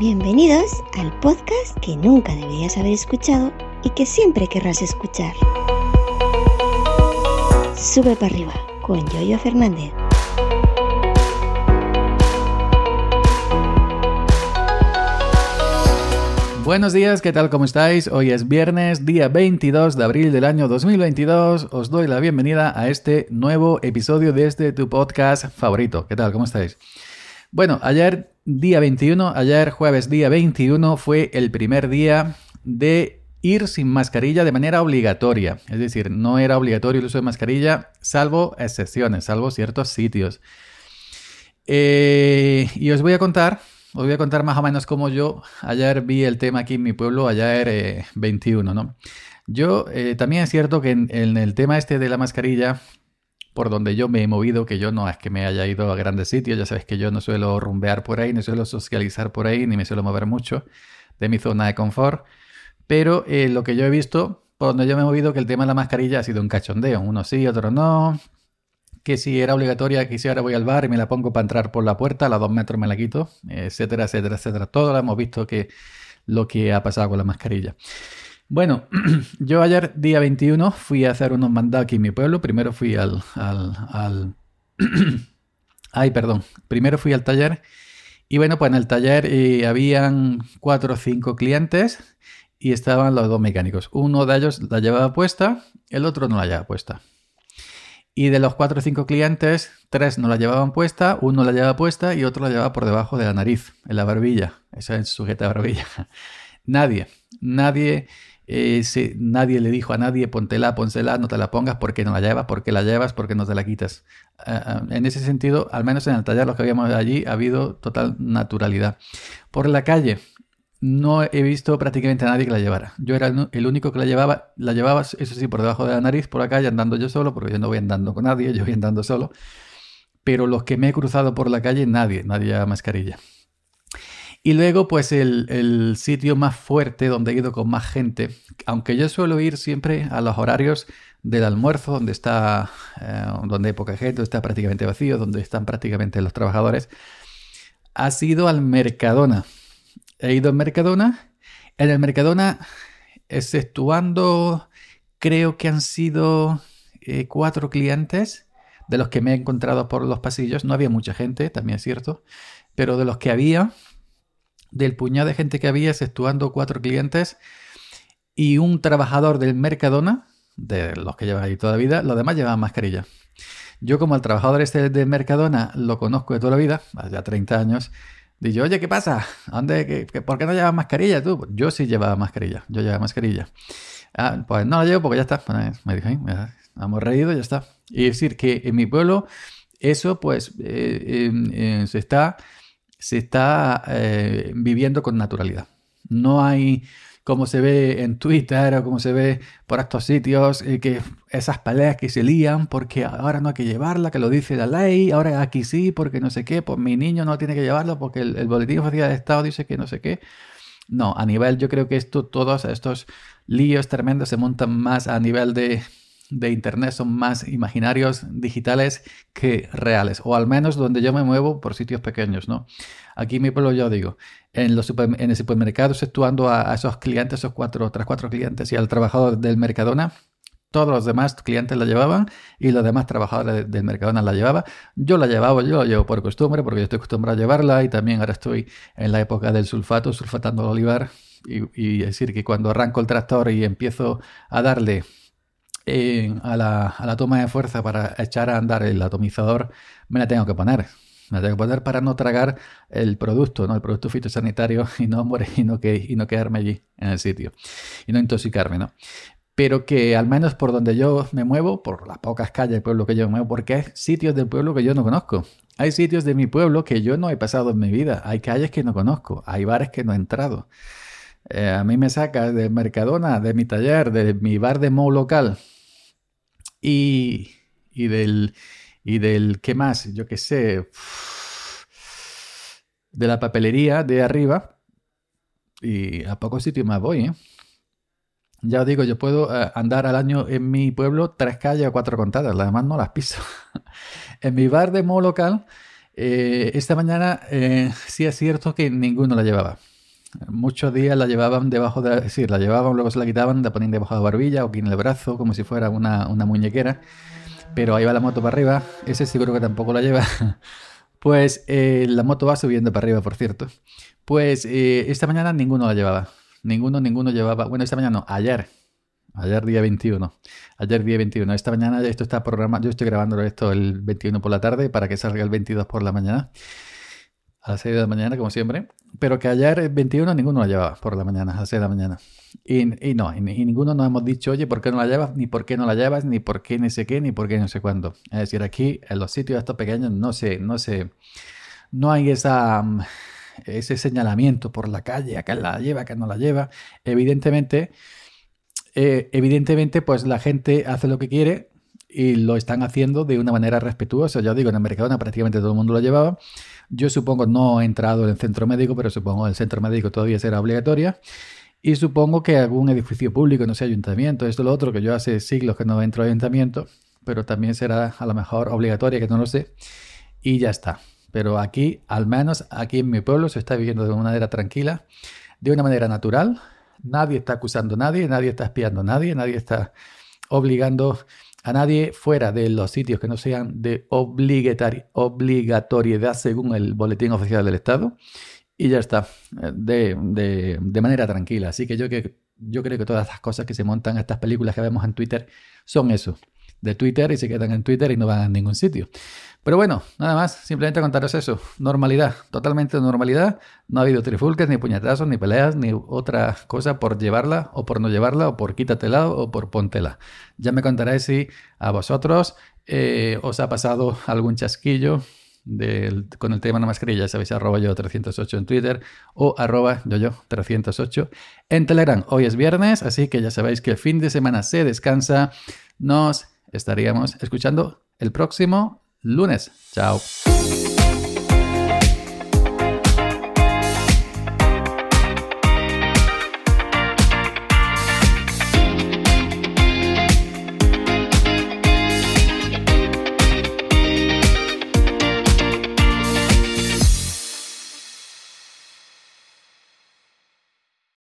Bienvenidos al podcast que nunca deberías haber escuchado y que siempre querrás escuchar. Sube para arriba con Yoyo Fernández. Buenos días, ¿qué tal? ¿Cómo estáis? Hoy es viernes, día 22 de abril del año 2022. Os doy la bienvenida a este nuevo episodio de este tu podcast favorito. ¿Qué tal? ¿Cómo estáis? Bueno, ayer día 21, ayer jueves día 21 fue el primer día de ir sin mascarilla de manera obligatoria. Es decir, no era obligatorio el uso de mascarilla, salvo excepciones, salvo ciertos sitios. Eh, y os voy a contar os voy a contar más o menos cómo yo ayer vi el tema aquí en mi pueblo, ayer 21, ¿no? Yo, eh, también es cierto que en, el tema este de la mascarilla, por donde yo me he movido, que yo no es que me haya ido a grandes sitios, ya sabes que yo no suelo rumbear por ahí, no suelo socializar por ahí, ni me suelo mover mucho de mi zona de confort, pero eh, lo que yo he visto, por donde yo me he movido, que el tema de la mascarilla ha sido un cachondeo, uno sí, otro no, que si era obligatoria, que si ahora voy al bar y me la pongo para entrar por la puerta, a los dos metros me la quito, etcétera, etcétera, etcétera. Todo lo hemos visto que lo que ha pasado con la mascarilla. Bueno, yo ayer, día 21, fui a hacer unos mandados aquí en mi pueblo. Primero fui al... al, Ay, perdón. Primero fui al taller. Y bueno, pues en el taller eh, habían cuatro o cinco clientes y estaban los dos mecánicos. Uno de ellos la llevaba puesta, el otro no la llevaba puesta. Y de los cuatro o cinco clientes, tres no la llevaban puesta, uno la llevaba puesta y otro la llevaba por debajo de la nariz, en la barbilla. Esa es sujeta a barbilla. nadie, nadie, eh, nadie le dijo a nadie, póntela, pónsela, no te la pongas porque no la llevas, porque la llevas, porque no te la quitas. Ah, ah, en ese sentido, al menos en el taller, los que habíamos allí, ha habido total naturalidad. Por la calle, no he visto prácticamente a nadie que la llevara. Yo era el único que la llevaba, la llevaba, eso sí, por debajo de la nariz, por la calle, andando yo solo, porque yo no voy andando con nadie, yo voy andando solo. Pero los que me he cruzado por la calle, nadie, nadie lleva mascarilla. Y luego, pues el, sitio más fuerte donde he ido con más gente, aunque yo suelo ir siempre a los horarios del almuerzo, donde está, eh, donde hay poca gente, donde está prácticamente vacío, donde están prácticamente los trabajadores, ha sido al Mercadona he ido en Mercadona. En el Mercadona, exceptuando, creo que han sido eh, cuatro clientes de los que me he encontrado por los pasillos. No había mucha gente, también es cierto, pero de los que había, del puñado de gente que había, exceptuando cuatro clientes y un trabajador del Mercadona, de los que llevan ahí toda la vida, los demás llevaban mascarilla. Yo como el trabajador este de Mercadona lo conozco de toda la vida, ya 30 años, Dice, oye, ¿qué pasa? ¿Dónde, ¿Por qué no llevas mascarilla tú? Yo sí llevaba mascarilla, yo llevaba mascarilla. Ah, pues no la llevo porque ya está. Me dije, hemos reído ya está. Y decir que en mi pueblo eso pues eh, se está, se está eh, viviendo con naturalidad. No hay como se ve en Twitter o como se ve por estos sitios, eh, que esas peleas que se lían porque ahora no hay que llevarla, que lo dice la ley, ahora aquí sí, porque no sé qué, pues mi niño no tiene que llevarlo porque el, boletín oficial de Estado dice que no sé qué. No, a nivel, yo creo que esto, todos estos líos tremendos se montan más a nivel de, de Internet, son más imaginarios digitales que reales, o al menos donde yo me muevo por sitios pequeños, ¿no? Aquí mi pueblo yo digo, en, los en el supermercado, exceptuando a, esos clientes, esos cuatro, tres, cuatro clientes y al trabajador del Mercadona, todos los demás clientes la llevaban y los demás trabajadores del Mercadona la llevaban. Yo la llevaba, yo la llevo por costumbre porque yo estoy acostumbrado a llevarla y también ahora estoy en la época del sulfato, sulfatando el olivar. Y, decir que cuando arranco el tractor y empiezo a darle a, la, a la toma de fuerza para echar a andar el atomizador, me la tengo que poner. Me tengo que poner para no tragar el producto, ¿no? El producto fitosanitario y no morir y no, que, y no quedarme allí en el sitio. Y no intoxicarme, ¿no? Pero que al menos por donde yo me muevo, por las pocas calles del pueblo que yo me muevo, porque hay sitios del pueblo que yo no conozco. Hay sitios de mi pueblo que yo no he pasado en mi vida. Hay calles que no conozco. Hay bares que no he entrado. Eh, a mí me saca de Mercadona, de mi taller, de mi bar de mo local y, y del y del, ¿qué más? Yo qué sé, de la papelería de arriba. Y a pocos sitios más voy, ¿eh? Ya os digo, yo puedo eh, andar al año en mi pueblo tres calles o cuatro contadas, las demás no las piso. en mi bar de modo local, eh, esta mañana sí es cierto que ninguno la llevaba. Muchos días la llevaban debajo de... Sí, la llevaban, luego se la quitaban, la ponían debajo de la barbilla o aquí en el brazo, como si fuera una, una muñequera. Pero ahí va la moto para arriba. Ese seguro que tampoco la lleva. Pues eh, la moto va subiendo para arriba, por cierto. Pues eh, esta mañana ninguno la llevaba. Ninguno, ninguno llevaba. Bueno, esta mañana no, ayer. Ayer día 21. Ayer día 21. Esta mañana esto está programado. Yo estoy grabando esto el 21 por la tarde para que salga el 22 por la mañana a las 6 de la mañana, como siempre. Pero que ayer 21 ninguno la llevaba por la mañana, a las 6 de la mañana. Y, no, y, ninguno nos hemos dicho, oye, ¿por qué no la llevas? Ni por qué no la llevas, ni por qué ni sé qué, ni por qué no sé cuándo. Es decir, aquí en los sitios estos pequeños no sé, no sé, no hay esa, mm, ese señalamiento por la calle, acá la lleva, acá no la lleva. Evidentemente, eh, evidentemente, pues la gente hace lo que quiere y lo están haciendo de una manera respetuosa. Ya digo, en el Mercadona prácticamente todo el mundo lo llevaba. Yo supongo, no he entrado en el centro médico, pero supongo que el centro médico todavía será obligatoria. Y supongo que algún edificio público, no sé, ayuntamiento, esto lo otro, que yo hace siglos que no entro a ayuntamiento, pero también será a lo mejor obligatoria, que no lo sé. Y ya está. Pero aquí, al menos aquí en mi pueblo, se está viviendo de una manera tranquila, de una manera natural. Nadie está acusando a nadie, nadie está espiando a nadie, nadie está obligando a nadie fuera de los sitios que no sean de obligatoriedad según el Boletín Oficial del Estado. Y ya está, de, de, manera tranquila. Así que yo, que yo creo que todas las cosas que se montan, estas películas que vemos en Twitter, son eso, de Twitter y se quedan en Twitter y no van a ningún sitio. Pero bueno, nada más, simplemente contaros eso. Normalidad, totalmente normalidad. No ha habido trifulques, ni puñetazos, ni peleas, ni otra cosa por llevarla o por no llevarla, o por quítatela o por póntela. Ya me contaréis si a vosotros eh, os ha pasado algún chasquillo con el tema de la mascarilla, sabéis, arroba yo 308 en Twitter o arroba yo yo 308 en Telegram. Hoy es viernes, así que ya sabéis que el fin de semana se descansa. Nos estaríamos escuchando el próximo lunes. Chao.